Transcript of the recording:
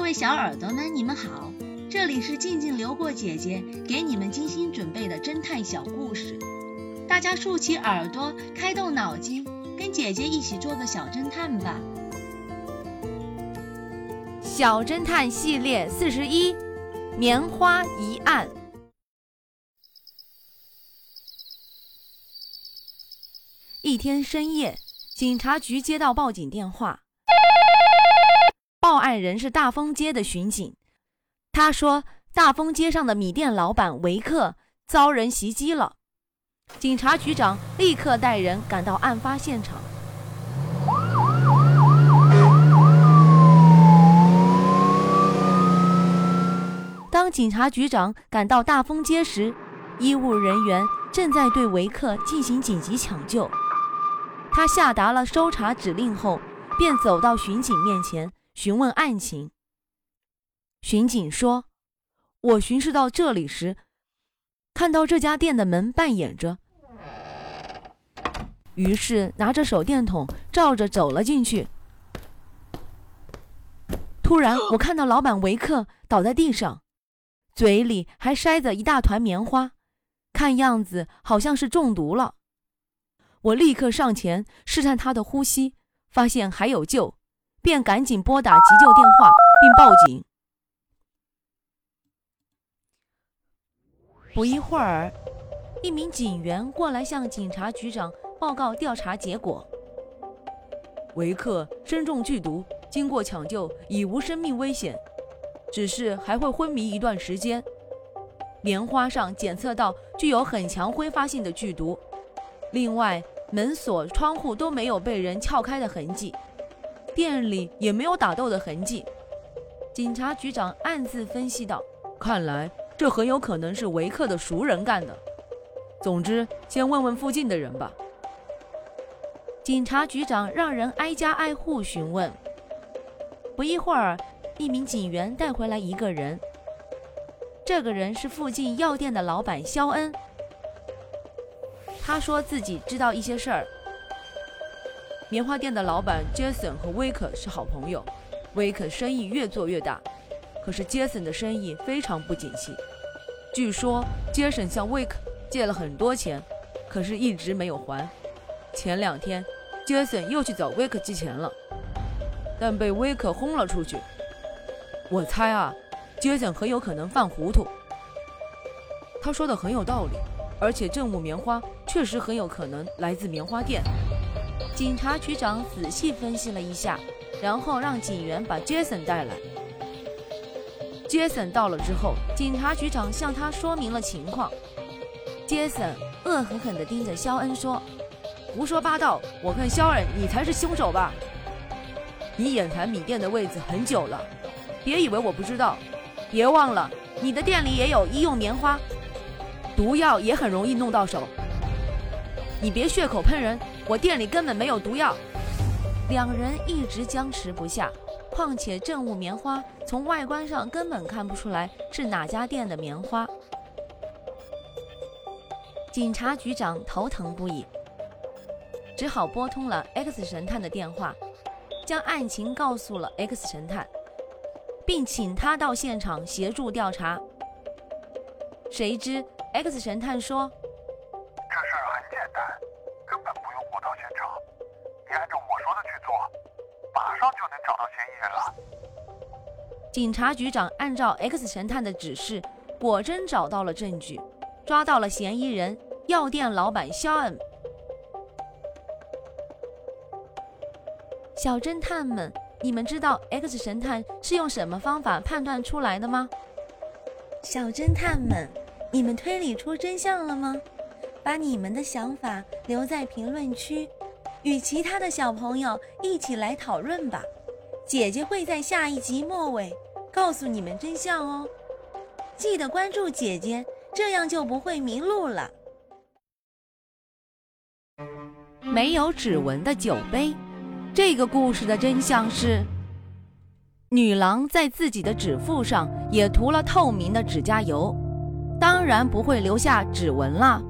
各位小耳朵们，你们好，这里是静静流过姐姐给你们精心准备的侦探小故事，大家竖起耳朵，开动脑筋，跟姐姐一起做个小侦探吧。小侦探系列四十一，棉花疑案。一天深夜，警察局接到报警电话。报案人是大丰街的巡警，他说大丰街上的米店老板维克遭人袭击了。警察局长立刻带人赶到案发现场。当警察局长赶到大丰街时，医务人员正在对维克进行紧急抢救。他下达了搜查指令后，便走到巡警面前。询问案情。巡警说：“我巡视到这里时，看到这家店的门半掩着，于是拿着手电筒照着走了进去。突然，我看到老板维克倒在地上，嘴里还塞着一大团棉花，看样子好像是中毒了。我立刻上前试探他的呼吸，发现还有救。”便赶紧拨打急救电话，并报警。不一会儿，一名警员过来向警察局长报告调查结果：维克身中剧毒，经过抢救已无生命危险，只是还会昏迷一段时间。棉花上检测到具有很强挥发性的剧毒，另外门锁、窗户都没有被人撬开的痕迹。店里也没有打斗的痕迹，警察局长暗自分析道：“看来这很有可能是维克的熟人干的。总之，先问问附近的人吧。”警察局长让人挨家挨户询问。不一会儿，一名警员带回来一个人，这个人是附近药店的老板肖恩。他说自己知道一些事儿。棉花店的老板杰森和威克是好朋友，威克生意越做越大，可是杰森的生意非常不景气。据说杰森向威克借了很多钱，可是一直没有还。前两天，杰森又去找威克借钱了，但被威克轰了出去。我猜啊，杰森很有可能犯糊涂。他说的很有道理，而且正午棉花确实很有可能来自棉花店。警察局长仔细分析了一下，然后让警员把杰森带来。杰森到了之后，警察局长向他说明了情况。杰森恶狠狠地盯着肖恩说：“胡说八道！我看肖恩你才是凶手吧？你眼馋米店的位置很久了，别以为我不知道。别忘了，你的店里也有医用棉花，毒药也很容易弄到手。你别血口喷人。”我店里根本没有毒药。两人一直僵持不下，况且正物棉花从外观上根本看不出来是哪家店的棉花。警察局长头疼不已，只好拨通了 X 神探的电话，将案情告诉了 X 神探，并请他到现场协助调查。谁知 X 神探说。警察局长按照 X 神探的指示，果真找到了证据，抓到了嫌疑人——药店老板肖恩。小侦探们，你们知道 X 神探是用什么方法判断出来的吗？小侦探们，你们推理出真相了吗？把你们的想法留在评论区，与其他的小朋友一起来讨论吧。姐姐会在下一集末尾告诉你们真相哦，记得关注姐姐，这样就不会迷路了。没有指纹的酒杯，这个故事的真相是：女郎在自己的指腹上也涂了透明的指甲油，当然不会留下指纹了。